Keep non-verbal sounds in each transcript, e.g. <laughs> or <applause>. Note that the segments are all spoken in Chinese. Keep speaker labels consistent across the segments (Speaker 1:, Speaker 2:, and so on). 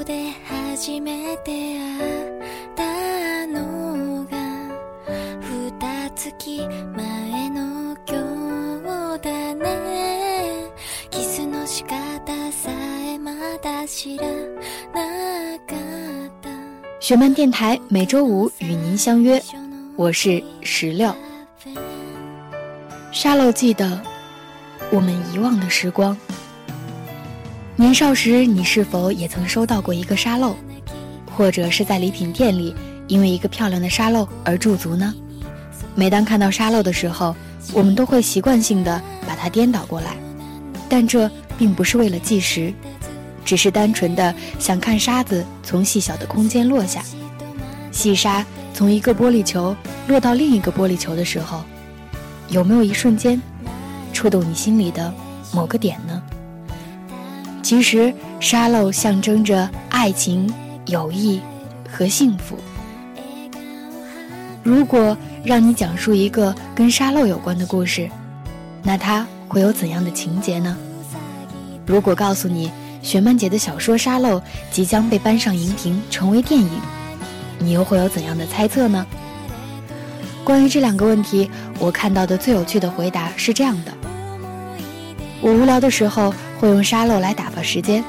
Speaker 1: こで初めて会ったのが二月前の今日だねキスの仕方さえまだ知らなかった
Speaker 2: 学漫电台每周五与您相约，我是石榴。沙漏记得我们遗忘的时光。 年少时，你是否也曾收到过一个沙漏，或者是在礼品店里因为一个漂亮的沙漏而驻足呢？每当看到沙漏的时候，我们都会习惯性的把它颠倒过来，但这并不是为了计时，只是单纯的想看沙子从细小的空间落下。细沙从一个玻璃球落到另一个玻璃球的时候。有没有一瞬间触动你心里的某个点呢？其实沙漏象征着爱情、友谊和幸福。如果让你讲述一个跟沙漏有关的故事，那它会有怎样的情节呢？如果告诉你雪曼姐的小说《沙漏》即将被搬上荧屏成为电影，你又会有怎样的猜测呢？关于这两个问题，我看到的最有趣的回答是这样的：我无聊的时候会用沙漏来打发时间，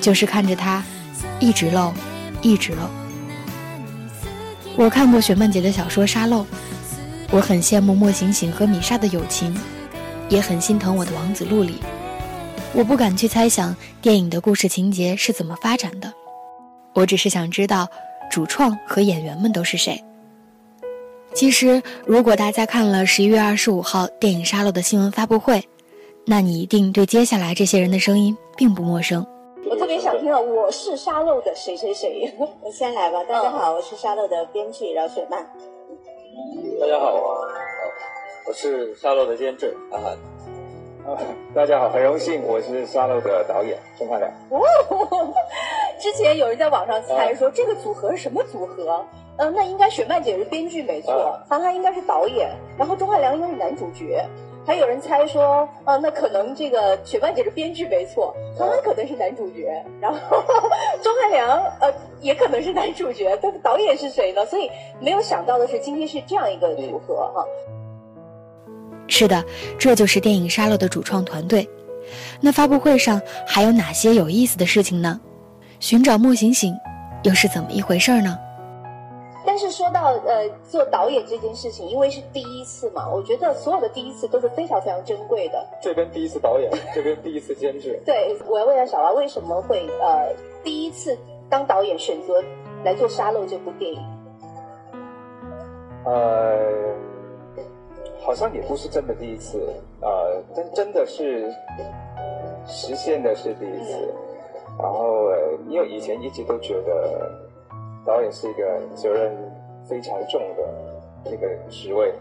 Speaker 2: 就是看着它一直漏，一直漏。我看过雪漫姐的小说《沙漏》，我很羡慕莫醒醒和米莎的友情，也很心疼我的王子陆里。我不敢去猜想电影的故事情节是怎么发展的，我只是想知道主创和演员们都是谁。其实，如果大家看了十一月二十五号电影《沙漏》的新闻发布会，那你一定对接下来这些人的声音并不陌生。
Speaker 3: 我特别想听到我是沙漏的谁谁谁。<laughs>
Speaker 4: 我先来吧，大家好，我是沙漏的编剧饶雪漫。
Speaker 5: 大家好，我是沙漏的监制阿涵。大家好，很荣幸，我是沙漏的导演钟汉良。哦，<laughs>
Speaker 3: 之前有人在网上猜说这个组合是什么组合？嗯，那应该雪漫姐是编剧没错，韩寒应该是导演，然后钟汉良应该是男主角。还有人猜说，啊，那可能这个雪漫姐是编剧没错，他们可能是男主角，然后 <laughs> 钟汉良呃也可能是男主角，但导演是谁呢？所以没有想到的是，今天是这样一个组合哈。
Speaker 2: 是的，这就是电影《沙漏》的主创团队。那发布会上还有哪些有意思的事情呢？寻找莫醒醒又是怎么一回事呢？
Speaker 3: 但是说到呃做导演这件事情，因为是第一次嘛，我觉得所有的第一次都是非常非常珍贵的。
Speaker 5: 这边第一次导演，这边第一次监制。<laughs>
Speaker 3: 对，我要问一下小娃，为什么会呃第一次当导演选择来做《沙漏》这部电影？
Speaker 5: 呃，好像也不是真的第一次，呃，但真的是实现的是第一次。然后呃，因为以前一直都觉得。导演是一个责任非常重的一个职位，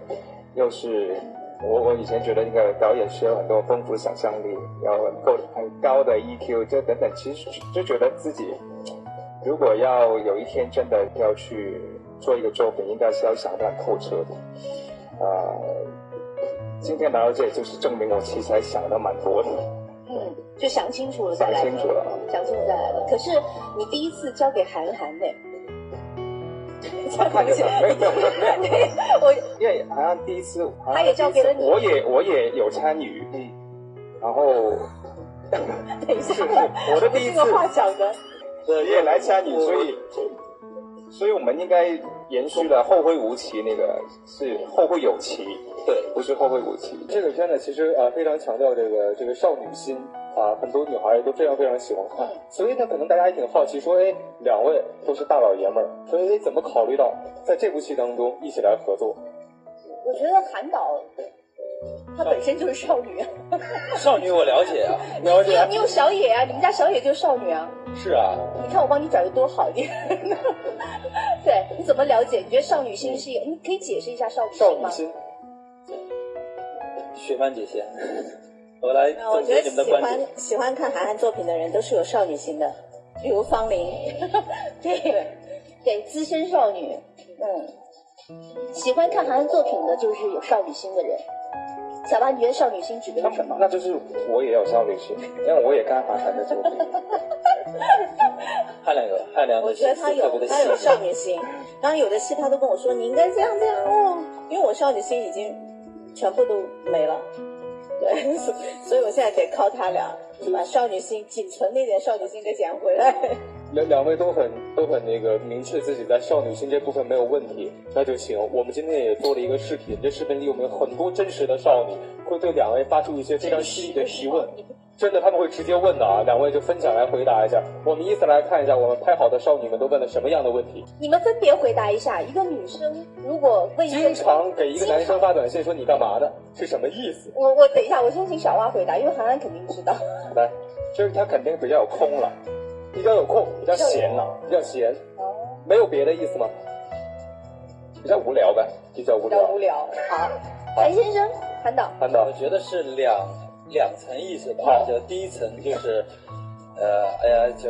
Speaker 5: 又是我我以前觉得那个导演需要很多丰富的想象力，然后很够很高的 EQ，就等等，其实就觉得自己如果要有一天真的要去做一个作品，应该是要想得很透彻的。啊，今天来到这里就是证明我其实还想的蛮多的。
Speaker 3: 嗯，就想清楚了再来。
Speaker 5: 想清楚了，
Speaker 3: 想清楚再来了。可是你第一次交给韩寒呢？
Speaker 5: 看就行，没有没有没有，我因为好像第一次，
Speaker 3: 他也交给了你，
Speaker 5: 我也我也有参与，嗯，然后，
Speaker 3: 等一下，
Speaker 5: 我的第一次
Speaker 3: 话讲的，
Speaker 5: 对，也来参与，所以，所以我们应该延续了后会无期那个是后会有期，对，不是后会无期。这个片呢，其实啊非常强调这个这个少女心。啊，很多女孩都非常非常喜欢看，所以呢，可能大家也挺好奇，说，哎，两位都是大老爷们儿，所以怎么考虑到在这部戏当中一起来合作？
Speaker 3: 我觉得韩导她本身就是少女，<laughs>
Speaker 6: 少女我了解啊，
Speaker 3: 了解。你有小野啊，你们家小野就是少女啊。
Speaker 6: 是啊。
Speaker 3: 你看我帮你找的多好一点。对，你怎么了解？你觉得少女心是？你可以解释一下少女心吗？
Speaker 5: 少女心。
Speaker 6: 雪曼姐姐。我来总结你们的观点。
Speaker 4: 喜欢看韩寒作品的人都是有少女心的，
Speaker 3: 比如方玲，对对，资深少女，嗯，喜欢看韩寒作品的就是有少女心的人。小八，你觉得少女心指的是什么？
Speaker 5: 那就是我也有少女心，因为我也看韩寒的作品。<laughs>
Speaker 6: 汉良有汉良
Speaker 4: 我觉得他有他有少女心。刚刚有的戏他都跟我说你应该这样这样哦，因为我少女心已经全部都没了，对，<laughs> 所以我现在得靠他俩把少女心仅存那点少女心给捡回来。
Speaker 7: 两两位都很都很那个明确自己在少女心这部分没有问题，那就行。我们今天也做了一个视频，这视频里有没有很多真实的少女会对两位发出一些非常犀利的提问？真的，他们会直接问的啊！两位就分享来回答一下。我们依次来看一下，我们拍好的少女们都问了什么样的问题。
Speaker 3: 你们分别回答一下。一个女生如果问
Speaker 7: 经常给一个男生发短信说你干嘛的，是什么意思？
Speaker 3: 我我等一下，我先请小花回答，因为涵涵肯定知道。
Speaker 7: 来，就是他肯定比较有空了，比较有空，比较闲了，比较闲。哦。没有别的意思吗？比较无聊呗，比较无聊。
Speaker 3: 比较无聊。好，韩先生，韩导。
Speaker 7: 韩导，
Speaker 6: 我觉得是两。两层意思吧，就第一层就是，呃，哎呀，就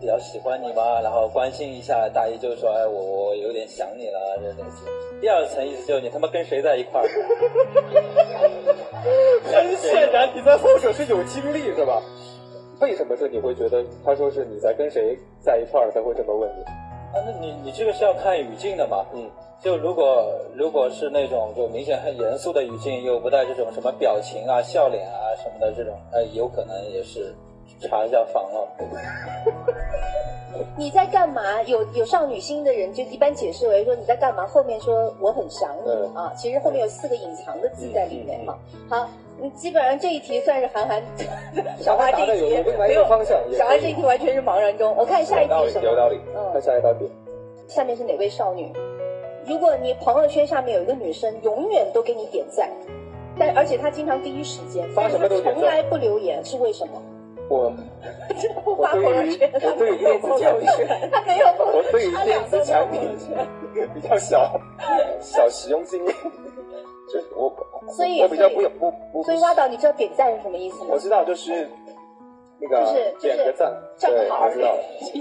Speaker 6: 比较喜欢你嘛，然后关心一下，大意就是说，哎，我我有点想你了，这类似。第二层意思就是你他妈跟谁在一块儿？
Speaker 7: 很显然你在后者是有经历是吧？为什么是你会觉得他说是你在跟谁在一块儿才会这么问你？
Speaker 6: 啊，那你你这个是要看语境的嘛？嗯。就如果如果是那种就明显很严肃的语境，又不带这种什么表情啊、笑脸啊什么的这种，呃，有可能也是查一下房了。<laughs>
Speaker 3: 你在干嘛？有有少女心的人就一般解释为说你在干嘛，后面说我很想你啊，其实后面有四个隐藏的字在里面哈。好，基本上这一题算是韩寒 <laughs> 小花这一题
Speaker 7: 没有方向，
Speaker 3: 小花这一题完全是茫然中。我看下一题什么？
Speaker 7: 有道理。嗯，看下一道题。
Speaker 3: 下面是哪位少女？如果你朋友圈下面有一个女生，永远都给你点赞，但而且她经常第一时间
Speaker 7: 发什么都
Speaker 3: 从来不留言，是为什么？<laughs>
Speaker 7: 我
Speaker 3: 不发朋友圈，
Speaker 7: 我对于电子产品，
Speaker 3: 他没有朋友圈，
Speaker 7: 我对于电子产品比较小小使用经验，就我
Speaker 3: 所以
Speaker 7: 我比较不不不，
Speaker 3: 所以挖导，你知道点赞是什么意思吗？
Speaker 7: 我知道，就是那个点个赞，
Speaker 3: 正好
Speaker 7: 知道，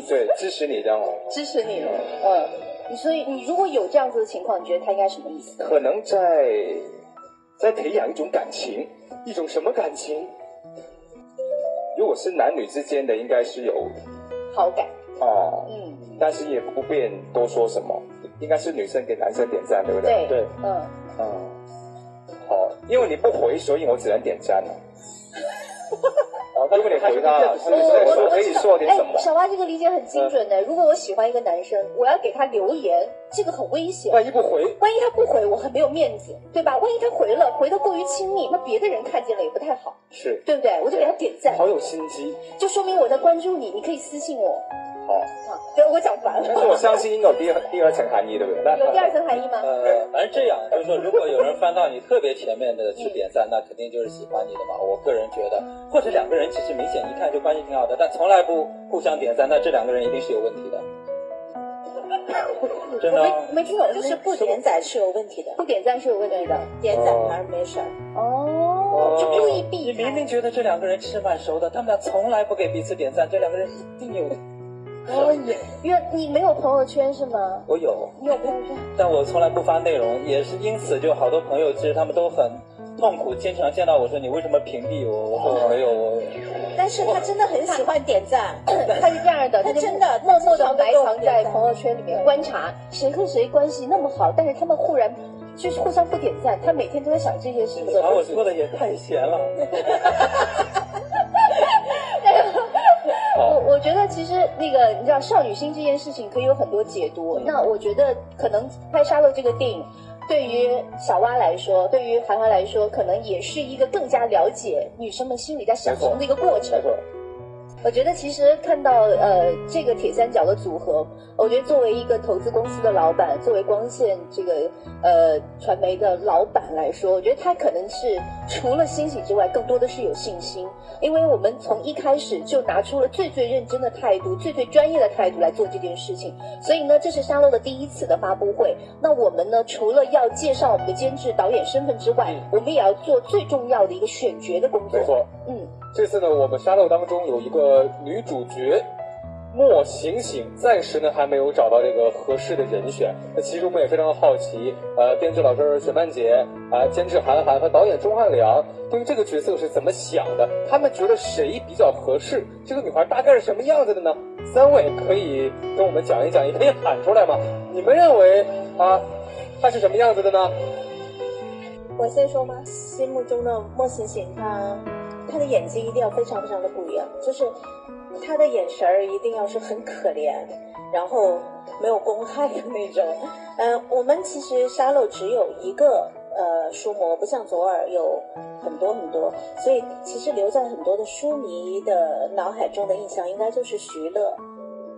Speaker 7: 对，支持你这样
Speaker 3: 支持你，嗯。所以，你如果有这样子的情况，你觉得他应该什么意思？
Speaker 7: 可能在在培养一种感情，一种什么感情？如果是男女之间的，应该是有
Speaker 3: 好感
Speaker 7: 哦，嗯，但是也不便多说什么，应该是女生给男生点赞，对不
Speaker 3: 对？
Speaker 7: 对，嗯嗯，好，因为你不回，所以我只能点赞了。<laughs> 如果你回答，我可以说点什么？
Speaker 3: 小花这个理解很精准的。如果我喜欢一个男生，我要给他留言，这个很危险。
Speaker 7: 万一不回，
Speaker 3: 万一他不回，我很没有面子，对吧？万一他回了，回的过于亲密，那别的人看见了也不太好，
Speaker 7: 是
Speaker 3: 对不对？我就给他点赞，
Speaker 7: 好有心机，
Speaker 3: 就说明我在关注你，你可以私信我。
Speaker 7: 好，
Speaker 3: 对，我讲完了。
Speaker 7: 但是我相信应该有第二第二层含义，对不对？
Speaker 3: 有第二层含义吗？
Speaker 6: 呃，反正这样，就是说，如果有人翻到你特别前面的去点赞，那肯定就是喜欢你的嘛。我个人觉得，或者两个人其实明显一看就关系挺好的，但从来不互相点赞，那这两个人一定是有问题的。<laughs> 真的？
Speaker 3: 没听懂，
Speaker 4: 就是不点赞是有问题的，
Speaker 3: 不点赞是有问题的，
Speaker 4: 点赞反而没事儿。
Speaker 3: 哦，就故意避
Speaker 6: 你明明觉得这两个人其实蛮熟的，他们俩从来不给彼此点赞，这两个人一定有。
Speaker 3: 哦，也，因为你没有朋友圈是吗？
Speaker 6: 我有，
Speaker 3: 你有朋友圈，
Speaker 6: 但我从来不发内容，也是因此，就好多朋友其实他们都很痛苦，经常见到我说你为什么屏蔽我？我说没有我。
Speaker 4: 但是他真的很喜欢点赞，<laughs>
Speaker 3: 他是这样的，他
Speaker 4: 真的
Speaker 3: 默默的埋藏在朋友圈里面观察谁和谁关系那么好，但是他们忽然就是互相不点赞，他每天都在想这些事情。
Speaker 6: 把我说的也太闲了。<laughs>
Speaker 3: 我我觉得其实那个你知道少女心这件事情可以有很多解读。那我觉得可能拍《沙漏》这个电影，对于小蛙来说，对于韩寒来说，可能也是一个更加了解女生们心里在想什么的一个过程。我觉得其实看到呃这个铁三角的组合，我觉得作为一个投资公司的老板，作为光线这个呃传媒的老板来说，我觉得他可能是除了欣喜之外，更多的是有信心，因为我们从一开始就拿出了最最认真的态度、最最专业的态度来做这件事情，所以呢，这是沙漏的第一次的发布会。那我们呢，除了要介绍我们的监制、导演身份之外，我们也要做最重要的一个选角的工作。
Speaker 7: 没错，嗯。这次呢，我们沙漏当中有一个女主角莫醒醒，暂时呢还没有找到这个合适的人选。那其实我们也非常好奇，呃，编剧老师雪曼姐啊，监制韩寒和导演钟汉良对于这个角色是怎么想的？他们觉得谁比较合适？这个女孩大概是什么样子的呢？三位可以跟我们讲一讲，也可以喊出来嘛？你们认为啊，她是什么样子的呢？
Speaker 8: 我先说吗？心目中的莫醒醒，她他的眼睛一定要非常非常的不一样，就是他的眼神儿一定要是很可怜，然后没有公害的那种。嗯，<laughs> 我们其实沙漏只有一个呃书模，不像左耳有很多很多，所以其实留在很多的书迷的脑海中的印象，应该就是徐乐。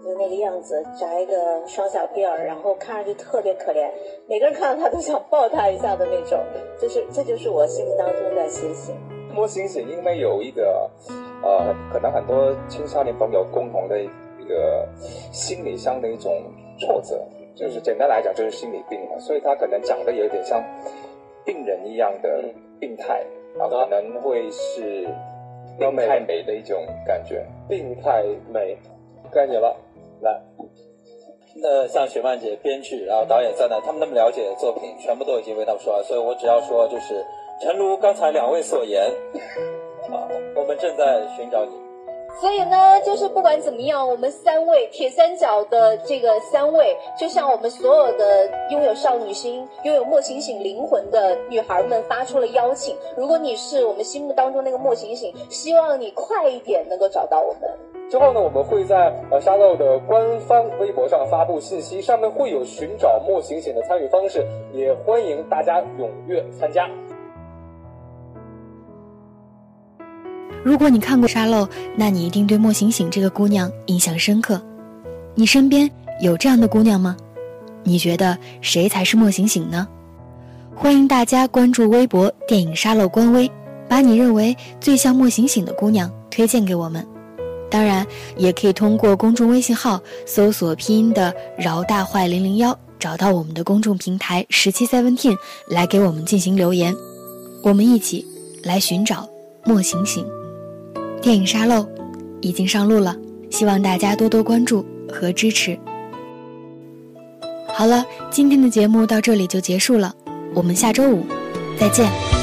Speaker 8: 就那个样子，扎一个双小辫儿，然后看上去特别可怜，每个人看到他都想抱他一下的那种，就是这就是我心目当中的星星。
Speaker 5: 摸星星，因为有一个呃，可能很多青少年朋友共同的一个心理上的一种挫折，就是简单来讲就是心理病嘛，所以他可能长得有点像病人一样的病态，然后可能会是病态美的一种感觉，
Speaker 7: 病态美，该你了。来，
Speaker 6: 那像雪曼姐编剧，然后导演在那，他们那么了解的作品，全部都已经为他们说了，所以我只要说，就是诚如刚才两位所言，啊，我们正在寻找你。
Speaker 3: 所以呢，就是不管怎么样，我们三位铁三角的这个三位，就像我们所有的拥有少女心、拥有莫醒醒灵魂的女孩们发出了邀请。如果你是我们心目当中那个莫醒醒，希望你快一点能够找到我们。
Speaker 7: 之后呢，我们会在呃沙漏的官方微博上发布信息，上面会有寻找莫醒醒的参与方式，也欢迎大家踊跃参加。
Speaker 1: 如果你看过沙漏，那你一定对莫醒醒这个姑娘印象深刻。你身边有这样的姑娘吗？你觉得谁才是莫醒醒呢？欢迎大家关注微博“电影沙漏”官微，把你认为最像莫醒醒的姑娘推荐给我们。当然，也可以通过公众微信号搜索拼音的“饶大坏零零幺”，找到我们的公众平台“十七 Seventeen” 来给我们进行留言。我们一起来寻找莫醒醒。电影沙漏已经上路了，希望大家多多关注和支持。好了，今天的节目到这里就结束了，我们下周五再见。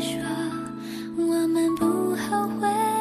Speaker 1: 说我们不后悔。